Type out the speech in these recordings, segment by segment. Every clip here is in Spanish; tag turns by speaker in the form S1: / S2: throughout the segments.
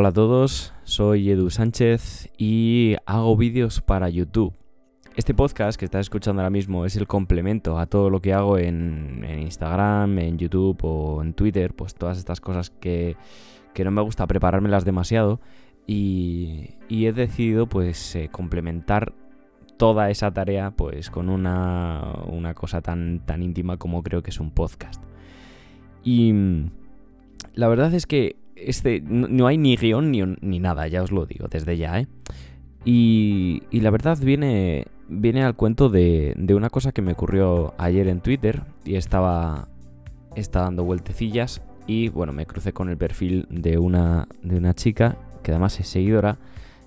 S1: Hola a todos, soy Edu Sánchez y hago vídeos para YouTube. Este podcast que estás escuchando ahora mismo es el complemento a todo lo que hago en, Instagram, en YouTube o en Twitter, pues todas estas cosas que, no me gusta preparármelas demasiado y, he decidido pues eh, complementar toda esa tarea pues con una, una cosa tan, tan íntima como creo que es un podcast. Y la verdad es que este, no, hay ni guion ni, nada, ya os lo digo desde ya, ¿eh? Y, la verdad viene, viene al cuento de, una cosa que me ocurrió ayer en Twitter y estaba, dando vueltecillas y bueno, me crucé con el perfil de una, de una chica que además es seguidora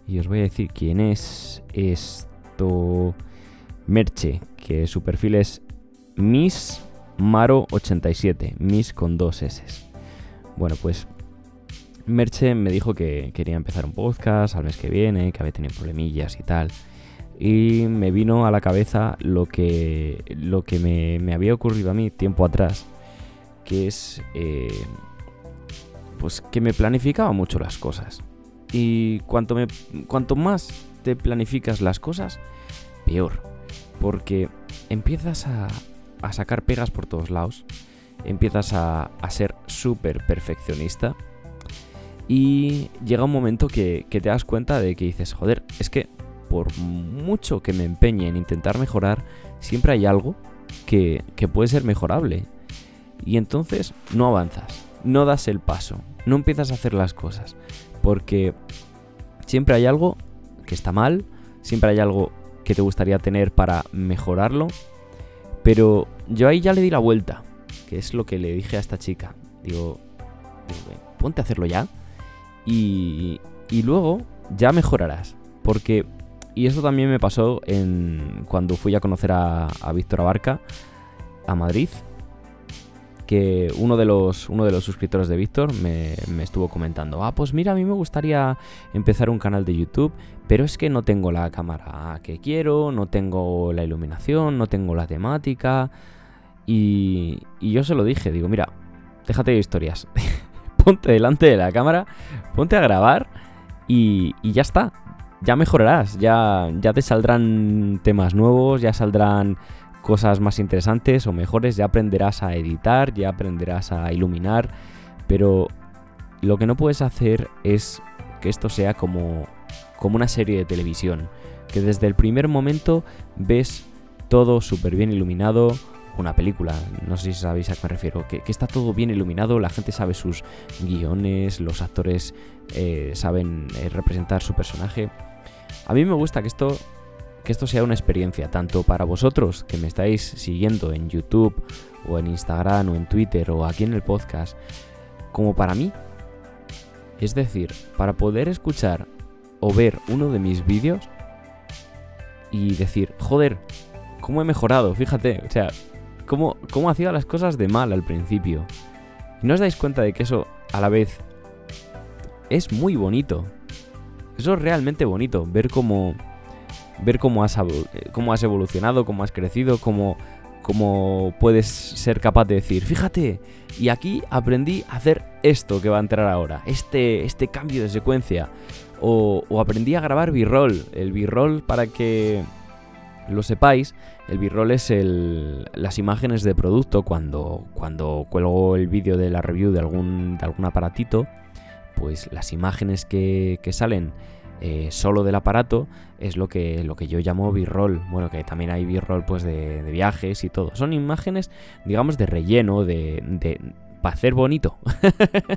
S1: y os voy a decir quién es esto Merche, que su perfil es Miss Maro87, Miss con dos S. Bueno, pues Merche me dijo que quería empezar un podcast al mes que viene, que había tenido problemillas y tal. Y me vino a la cabeza lo que, lo que me, había ocurrido a mí tiempo atrás, que es eh, pues que me planificaba mucho las cosas. Y cuanto, me, cuanto más te planificas las cosas, peor. Porque empiezas a, a sacar pegas por todos lados, empiezas a, a ser súper perfeccionista y llega un momento que, te das cuenta de que dices, joder, es que por mucho que me empeñe en intentar mejorar, siempre hay algo que, puede ser mejorable. Y entonces no avanzas, no das el paso, no empiezas a hacer las cosas. Porque siempre hay algo que está mal, siempre hay algo que te gustaría tener para mejorarlo. Pero yo ahí ya le di la vuelta, que es lo que le dije a esta chica. Digo, ponte a hacerlo ya y, luego ya mejorarás. Porque, y esto también me pasó en, cuando fui a conocer a, Víctor Abarca a Madrid, que uno de los, uno de los suscriptores de Víctor me, me, estuvo comentando, ah, pues mira, a mí me gustaría empezar un canal de YouTube, pero es que no tengo la cámara que quiero, no tengo la iluminación, no tengo la temática. Y, y yo se lo dije, digo, mira, déjate de historias. ponte delante de la cámara, ponte a grabar y, ya está. Ya mejorarás, ya, ya te saldrán temas nuevos, ya saldrán cosas más interesantes o mejores, ya aprenderás a editar, ya aprenderás a iluminar, pero lo que no puedes hacer es que esto sea como, como una serie de televisión, que desde el primer momento ves todo súper bien iluminado, una película, no sé si sabéis a qué me refiero, que, está todo bien iluminado, la gente sabe sus guiones, los actores eh, saben eh, representar su personaje. A mí me gusta que esto, que esto sea una experiencia, tanto para vosotros que me estáis siguiendo en YouTube o en Instagram o en Twitter o aquí en el podcast, como para mí. Es decir, para poder escuchar o ver uno de mis vídeos y decir, joder, ¿cómo he mejorado? Fíjate, o sea, cómo, hacía las cosas de mal al principio. ¿Y no os dais cuenta de que eso a la vez es muy bonito? Eso es realmente bonito, ver cómo ver cómo has, cómo has evolucionado, cómo has crecido, cómo, cómo puedes ser capaz de decir, fíjate, y aquí aprendí a hacer esto que va a entrar ahora, este, este cambio de secuencia, o, o aprendí a grabar b-roll, el b-roll para que lo sepáis, el b-roll es el, las imágenes de producto cuando, cuando cuelgo el vídeo de la review de algún, de algún aparatito, pues las imágenes que, salen eh, solo del aparato es lo que, lo que yo llamo b-roll. Bueno, que también hay b-roll pues de, viajes y todo. Son imágenes, digamos, de relleno, de, de para hacer bonito.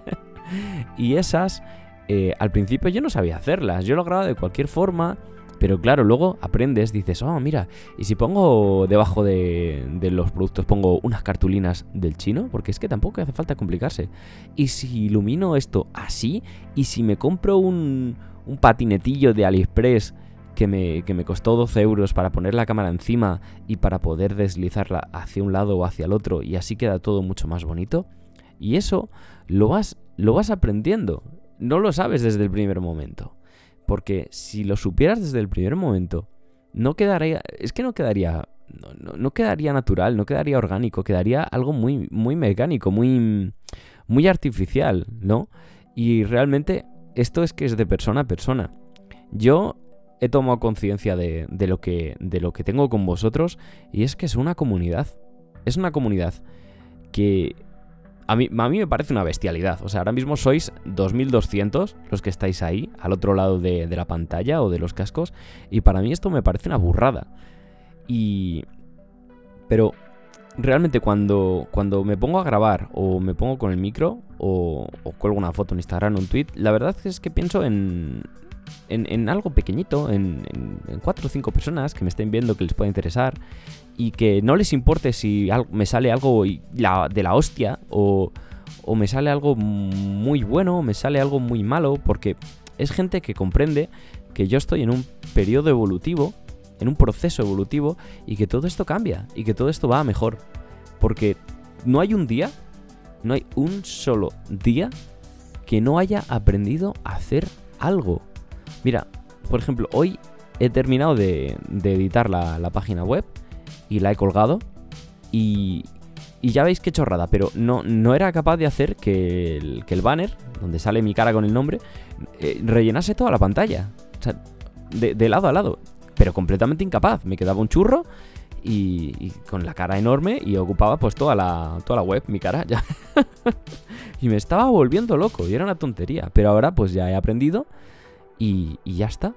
S1: y esas, eh, al principio yo no sabía hacerlas. Yo lo grababa de cualquier forma pero claro, luego aprendes, dices, oh, mira, y si pongo debajo de, los productos, pongo unas cartulinas del chino, porque es que tampoco hace falta complicarse. Y si ilumino esto así, y si me compro un, un patinetillo de AliExpress que me, que me, costó 12 euros para poner la cámara encima y para poder deslizarla hacia un lado o hacia el otro, y así queda todo mucho más bonito. Y eso lo vas, lo vas aprendiendo. No lo sabes desde el primer momento. Porque si lo supieras desde el primer momento, no quedaría. Es que no quedaría. No, quedaría natural, no quedaría orgánico, quedaría algo muy, muy mecánico, muy, muy artificial, ¿no? Y realmente esto es que es de persona a persona. Yo he tomado conciencia de, lo que, de lo que tengo con vosotros y es que es una comunidad. Es una comunidad que a mí, a mí me parece una bestialidad. O sea, ahora mismo sois 2200 los que estáis ahí, al otro lado de, de la pantalla o de los cascos, y para mí esto me parece una burrada. Y... Pero realmente cuando, cuando me pongo a grabar o me pongo con el micro o, cuelgo una foto en Instagram o un tweet, la verdad es que pienso en, en, algo pequeñito, en, en, cuatro o cinco personas que me estén viendo que les pueda interesar y que no les importe si me sale algo de la hostia o, o me sale algo muy bueno o me sale algo muy malo, porque es gente que comprende que yo estoy en un periodo evolutivo, en un proceso evolutivo y que todo esto cambia y que todo esto va a mejor. Porque no hay un día, no hay un solo día que no haya aprendido a hacer algo. Mira, por ejemplo, hoy he terminado de, editar la, página web y la he colgado. Y, y ya veis qué chorrada, pero no, no era capaz de hacer que el, banner, donde sale mi cara con el nombre, eh, rellenase toda la pantalla. O sea, de, lado a lado. Pero completamente incapaz. Me quedaba un churro y, con la cara enorme y ocupaba pues toda la, toda la web, mi cara ya. y me estaba volviendo loco y era una tontería. Pero ahora pues ya he aprendido y, ya está.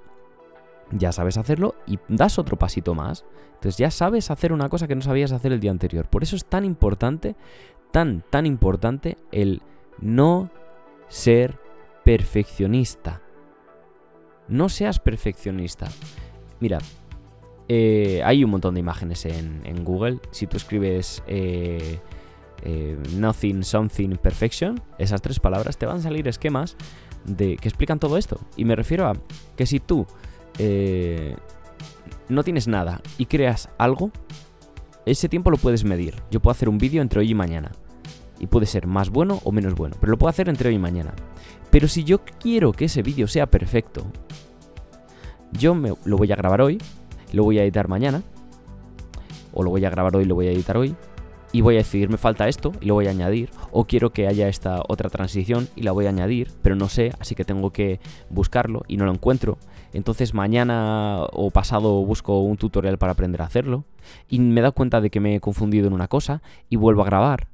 S1: Ya sabes hacerlo y das otro pasito más. Entonces ya sabes hacer una cosa que no sabías hacer el día anterior. Por eso es tan importante, tan, tan importante el no ser perfeccionista. No seas perfeccionista. Mira, eh, hay un montón de imágenes en, Google. Si tú escribes eh, eh, nothing, something, perfection, esas tres palabras, te van a salir esquemas de, que explican todo esto. Y me refiero a que si tú eh, no tienes nada y creas algo, ese tiempo lo puedes medir. Yo puedo hacer un vídeo entre hoy y mañana. Y puede ser más bueno o menos bueno, pero lo puedo hacer entre hoy y mañana. Pero si yo quiero que ese vídeo sea perfecto, yo me, lo voy a grabar hoy, lo voy a editar mañana, o lo voy a grabar hoy y lo voy a editar hoy, y voy a decidir, me falta esto y lo voy a añadir, o quiero que haya esta otra transición y la voy a añadir, pero no sé, así que tengo que buscarlo y no lo encuentro. Entonces mañana o pasado busco un tutorial para aprender a hacerlo y me da cuenta de que me he confundido en una cosa y vuelvo a grabar.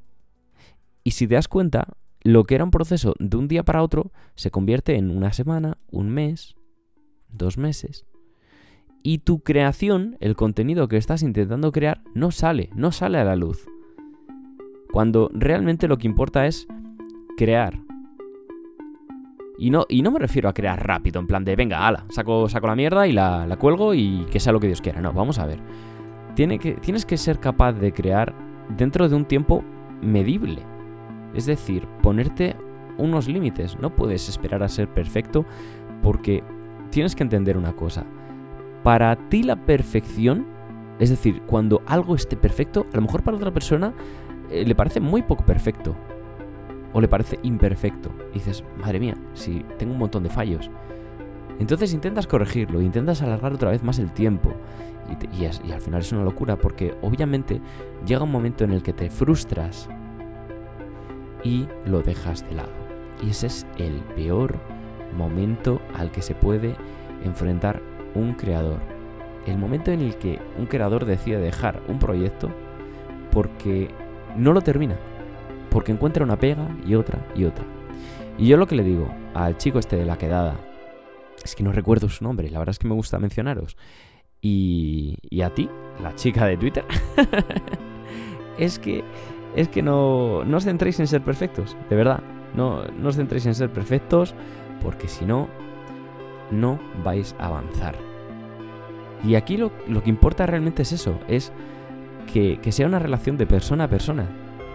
S1: Y si te das cuenta, lo que era un proceso de un día para otro se convierte en una semana, un mes, dos meses. Y tu creación, el contenido que estás intentando crear, no sale, no sale a la luz. Cuando realmente lo que importa es crear. Y no, y no me refiero a crear rápido, en plan de, venga, ala, saco, saco la mierda y la, la cuelgo y que sea lo que Dios quiera. No, vamos a ver. Tiene que, tienes que ser capaz de crear dentro de un tiempo medible. Es decir, ponerte unos límites. No puedes esperar a ser perfecto porque tienes que entender una cosa. Para ti la perfección, es decir, cuando algo esté perfecto, a lo mejor para otra persona eh, le parece muy poco perfecto. O le parece imperfecto. Y dices, madre mía, si tengo un montón de fallos. Entonces intentas corregirlo, intentas alargar otra vez más el tiempo. Y, y, al final es una locura porque obviamente llega un momento en el que te frustras y lo dejas de lado. Y ese es el peor momento al que se puede enfrentar un creador. El momento en el que un creador decide dejar un proyecto porque no lo termina. Porque encuentra una pega y otra y otra. Y yo lo que le digo al chico este de la quedada, es que no recuerdo su nombre, la verdad es que me gusta mencionaros. Y, y a ti, la chica de Twitter, es que, es que no, no os centréis en ser perfectos, de verdad. No, no os centréis en ser perfectos, porque si no, no vais a avanzar. Y aquí lo, lo que importa realmente es eso, es que, sea una relación de persona a persona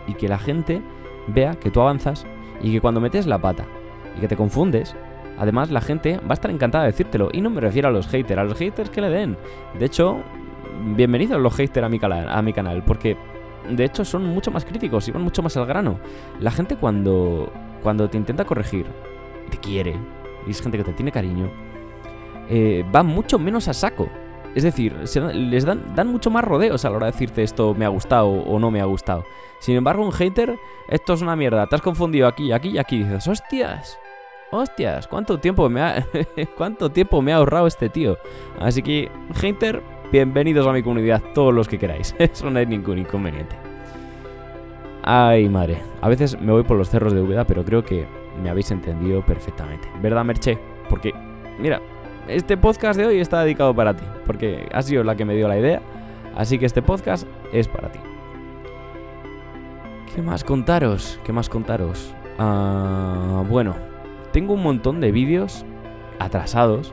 S1: y que la gente vea que tú avanzas y que cuando metes la pata y que te confundes, además la gente va a estar encantada de decírtelo. Y no me refiero a los haters, a los haters que le den. De hecho, bienvenidos los haters a mi, a mi canal, porque de hecho son mucho más críticos y van mucho más al grano. La gente cuando, cuando te intenta corregir, te quiere, y es gente que te tiene cariño, eh, va mucho menos a saco. Es decir, les dan, dan mucho más rodeos a la hora de decirte esto me ha gustado o no me ha gustado. Sin embargo, un hater, esto es una mierda, te has confundido aquí, aquí y aquí. dices, hostias, hostias, ¿cuánto tiempo me ha, cuánto tiempo me ha ahorrado este tío? Así que, hater, bienvenidos a mi comunidad, todos los que queráis. Eso no hay ningún inconveniente. Ay, madre. A veces me voy por los cerros de Úbeda, pero creo que me habéis entendido perfectamente. ¿Verdad, Merche? Porque, mira, este podcast de hoy está dedicado para ti, porque has sido la que me dio la idea, así que este podcast es para ti. ¿Qué más contaros? ¿Qué más contaros? Ah, bueno, tengo un montón de vídeos atrasados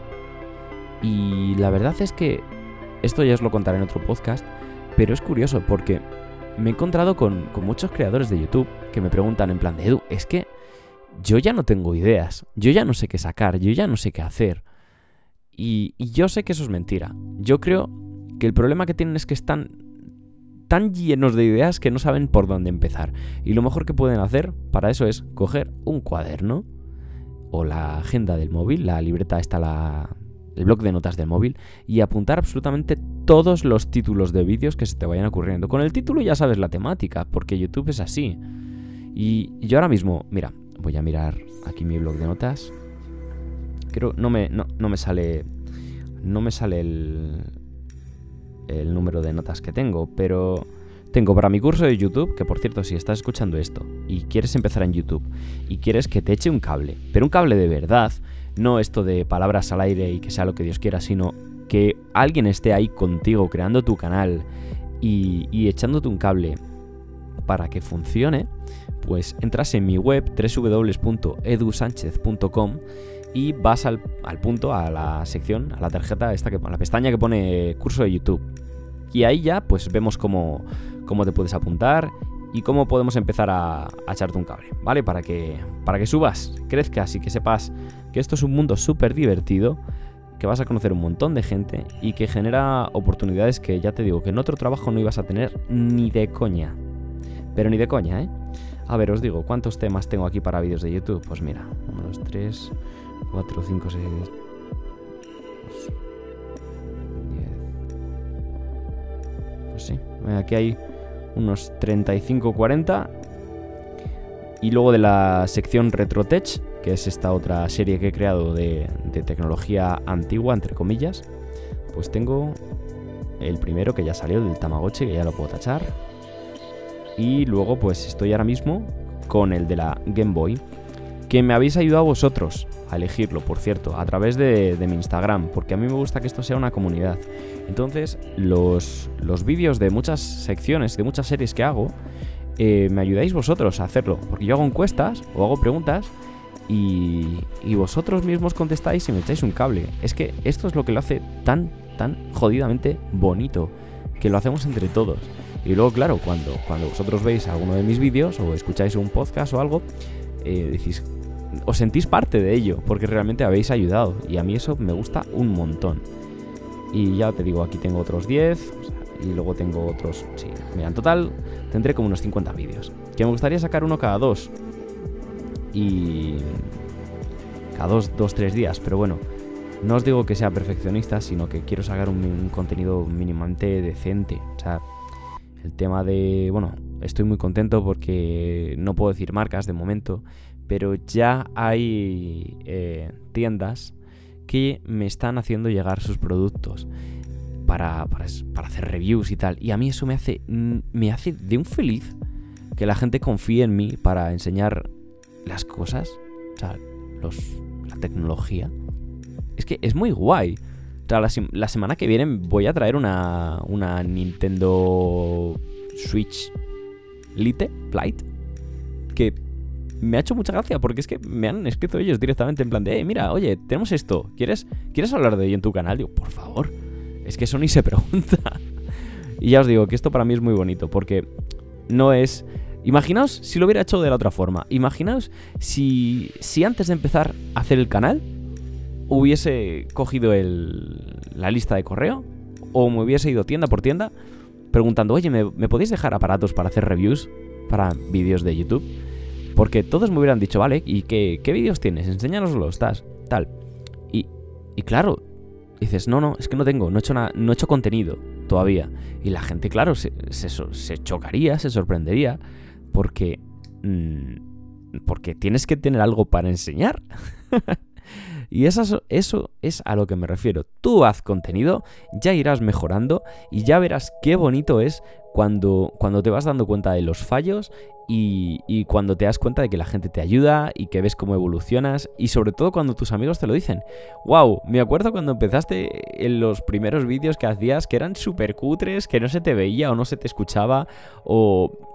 S1: y la verdad es que esto ya os lo contaré en otro podcast, pero es curioso porque me he encontrado con, muchos creadores de YouTube que me preguntan en plan de Edu, es que yo ya no tengo ideas, yo ya no sé qué sacar, yo ya no sé qué hacer. Y, yo sé que eso es mentira. Yo creo que el problema que tienen es que están tan llenos de ideas que no saben por dónde empezar. Y lo mejor que pueden hacer para eso es coger un cuaderno o la agenda del móvil, la libreta está la, el blog de notas del móvil y apuntar absolutamente todos los títulos de vídeos que se te vayan ocurriendo. Con el título ya sabes la temática, porque YouTube es así. Y yo ahora mismo, mira, voy a mirar aquí mi blog de notas. Creo, no me, no, no me sale, no me sale el, el número de notas que tengo, pero tengo para mi curso de YouTube, que por cierto, si estás escuchando esto y quieres empezar en YouTube y quieres que te eche un cable, pero un cable de verdad, no esto de palabras al aire y que sea lo que Dios quiera, sino que alguien esté ahí contigo creando tu canal y, echándote un cable para que funcione, pues entras en mi web www.edusanchez.com y vas al, punto, a la sección, a la tarjeta, esta que, a la pestaña que pone curso de YouTube. Y ahí ya pues vemos cómo, cómo te puedes apuntar y cómo podemos empezar a, echarte un cable, ¿vale? Para que, para que subas, crezcas y que sepas que esto es un mundo súper divertido, que vas a conocer un montón de gente y que genera oportunidades que ya te digo que en otro trabajo no ibas a tener ni de coña. Pero ni de coña, ¿eh? A ver, os digo, ¿cuántos temas tengo aquí para vídeos de YouTube? Pues mira, 1, 2, 3, 4, 5, 6, Pues sí, aquí hay unos 35-40. Y luego de la sección RetroTech, que es esta otra serie que he creado de, tecnología antigua, entre comillas, pues tengo el primero que ya salió del Tamagotchi, que ya lo puedo tachar. Y luego pues estoy ahora mismo con el de la Game Boy, que me habéis ayudado vosotros a elegirlo, por cierto, a través de, mi Instagram, porque a mí me gusta que esto sea una comunidad. Entonces, los, los vídeos de muchas secciones, de muchas series que hago, eh, me ayudáis vosotros a hacerlo, porque yo hago encuestas o hago preguntas y, y, vosotros mismos contestáis y me echáis un cable. Es que esto es lo que lo hace tan, tan jodidamente bonito, que lo hacemos entre todos. Y luego, claro, cuando, cuando vosotros veis alguno de mis vídeos o escucháis un podcast o algo, eh, decís, os sentís parte de ello, porque realmente habéis ayudado. Y a mí eso me gusta un montón. Y ya te digo, aquí tengo otros 10. y luego tengo otros... Sí, mira, en total tendré como unos 50 vídeos. Que me gustaría sacar uno cada dos. Y... Cada dos, dos, tres días. Pero bueno, no os digo que sea perfeccionista, sino que quiero sacar un, contenido mínimamente decente. O sea, el tema de... Bueno, estoy muy contento porque no puedo decir marcas de momento, pero ya hay eh, tiendas que me están haciendo llegar sus productos para, para, hacer reviews y tal. Y a mí eso me hace, me hace de un feliz que la gente confíe en mí para enseñar las cosas, o sea, la tecnología. Es que es muy guay. O sea, la, la semana que viene voy a traer una, una Nintendo Switch Lite, Lite, que me ha hecho mucha gracia porque es que me han escrito ellos directamente en plan de, eh, mira, oye, tenemos esto, ¿quieres, ¿quieres hablar de ello en tu canal? Digo, por favor, es que eso ni se pregunta. y ya os digo que esto para mí es muy bonito porque no es... Imaginaos si lo hubiera hecho de la otra forma. Imaginaos si, si antes de empezar a hacer el canal hubiese cogido el, la lista de correo o me hubiese ido tienda por tienda preguntando, oye, ¿me, ¿me podéis dejar aparatos para hacer reviews para vídeos de YouTube? Porque todos me hubieran dicho, vale, ¿y qué, qué vídeos tienes? Enséñanoslos, estás, tal. Y, y claro, dices, no, no, es que no tengo, no he hecho, no he hecho contenido todavía. Y la gente, claro, se, se, chocaría, se sorprendería, porque mm, porque tienes que tener algo para enseñar. y eso, eso es a lo que me refiero. Tú haz contenido, ya irás mejorando y ya verás qué bonito es cuando, cuando te vas dando cuenta de los fallos y, cuando te das cuenta de que la gente te ayuda y que ves cómo evolucionas y sobre todo cuando tus amigos te lo dicen. ¡Wow! Me acuerdo cuando empezaste en los primeros vídeos que hacías que eran súper cutres, que no se te veía o no se te escuchaba o,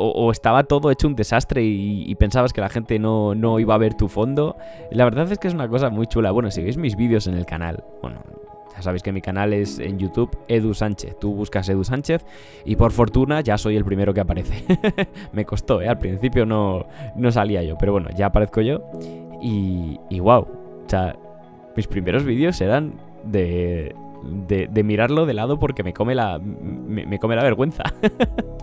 S1: o, estaba todo hecho un desastre y, pensabas que la gente no, no, iba a ver tu fondo. La verdad es que es una cosa muy chula. Bueno, si veis mis vídeos en el canal, bueno, ya sabéis que mi canal es en YouTube Edu Sánchez. Tú buscas Edu Sánchez y por fortuna ya soy el primero que aparece. Me costó, ¿eh? Al principio no, no salía yo, pero bueno, ya aparezco yo. Y, y wow, o sea, mis primeros vídeos eran de, de, mirarlo de lado porque me come la, me, come la vergüenza.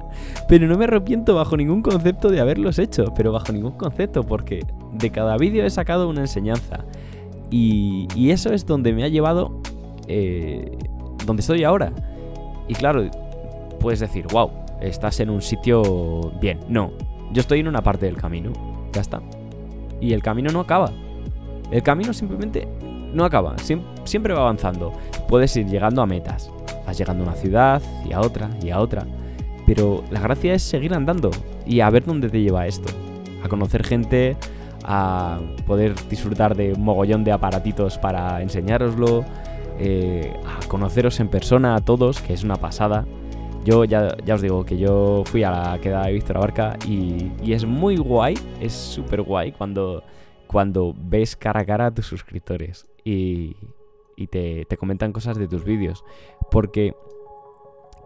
S1: pero no me arrepiento bajo ningún concepto de haberlos hecho, pero bajo ningún concepto porque de cada vídeo he sacado una enseñanza. Y, y eso es donde me ha llevado eh, donde estoy ahora. Y claro, puedes decir, wow, estás en un sitio bien. No, yo estoy en una parte del camino. Ya está. Y el camino no acaba. El camino simplemente no acaba. siempre va avanzando. Puedes ir llegando a metas. Vas llegando a una ciudad y a otra y a otra. Pero la gracia es seguir andando y a ver dónde te lleva esto. A conocer gente, a poder disfrutar de un mogollón de aparatitos para enseñároslo, eh, a conoceros en persona a todos, que es una pasada. Yo ya, ya os digo que yo fui a la queda de Víctor Abarca y, y es muy guay, es súper guay cuando, cuando ves cara a cara a tus suscriptores y, y te, te comentan cosas de tus vídeos. Porque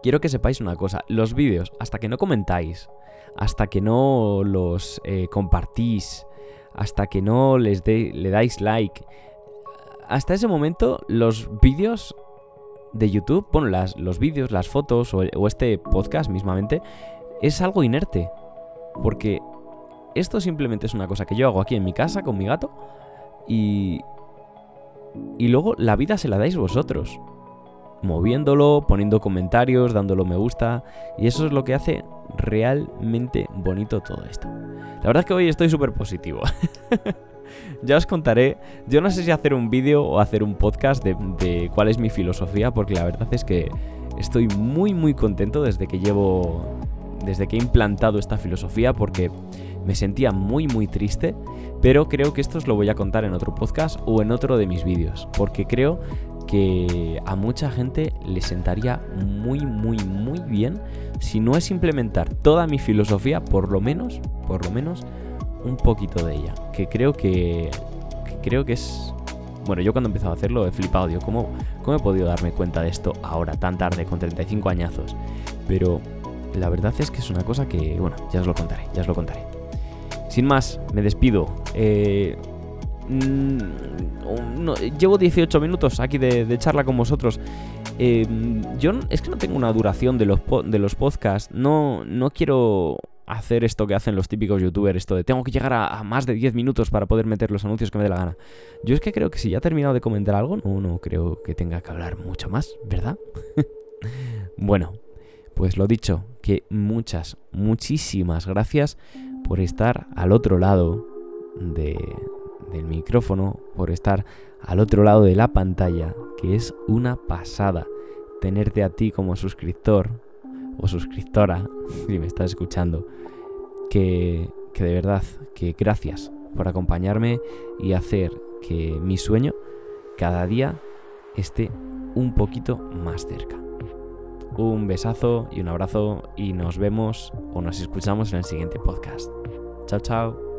S1: quiero que sepáis una cosa, los vídeos, hasta que no comentáis, hasta que no los eh, compartís, hasta que no les de, le dais like, hasta ese momento los vídeos de YouTube, bueno, las, los vídeos, las fotos o, este podcast mismamente, es algo inerte. Porque esto simplemente es una cosa que yo hago aquí en mi casa con mi gato y... Y luego la vida se la dais vosotros. Moviéndolo, poniendo comentarios, dándolo me gusta. Y eso es lo que hace realmente bonito todo esto. La verdad es que hoy estoy súper positivo. ya os contaré. Yo no sé si hacer un vídeo o hacer un podcast de, cuál es mi filosofía, porque la verdad es que estoy muy muy contento desde que llevo. Desde que he implantado esta filosofía, porque me sentía muy muy triste. Pero creo que esto os lo voy a contar en otro podcast o en otro de mis vídeos. Porque creo que a mucha gente le sentaría muy muy muy bien si no es implementar toda mi filosofía, por lo menos, por lo menos, un poquito de ella. Que creo que, creo que es... Bueno, yo cuando he empezado a hacerlo he flipado, digo, ¿cómo, ¿cómo he podido darme cuenta de esto ahora, tan tarde, con 35 añazos? Pero la verdad es que es una cosa que, bueno, ya os lo contaré, ya os lo contaré. Sin más, me despido. Eh, mm, llevo 18 minutos aquí de, charla con vosotros. Eh, yo es que no tengo una duración de los, de los podcasts. No, no quiero hacer esto que hacen los típicos youtubers, esto de tengo que llegar a, más de 10 minutos para poder meter los anuncios que me dé la gana. Yo es que creo que si ya he terminado de comentar algo, no, no creo que tenga que hablar mucho más, ¿verdad? bueno, pues lo dicho, que muchas, muchísimas gracias por estar al otro lado de, del micrófono, por estar al otro lado de la pantalla, que es una pasada tenerte a ti como suscriptor o suscriptora, si me estás escuchando, que, que de verdad, que gracias por acompañarme y hacer que mi sueño cada día esté un poquito más cerca. Un besazo y un abrazo y nos vemos o nos escuchamos en el siguiente podcast. Chao, chao.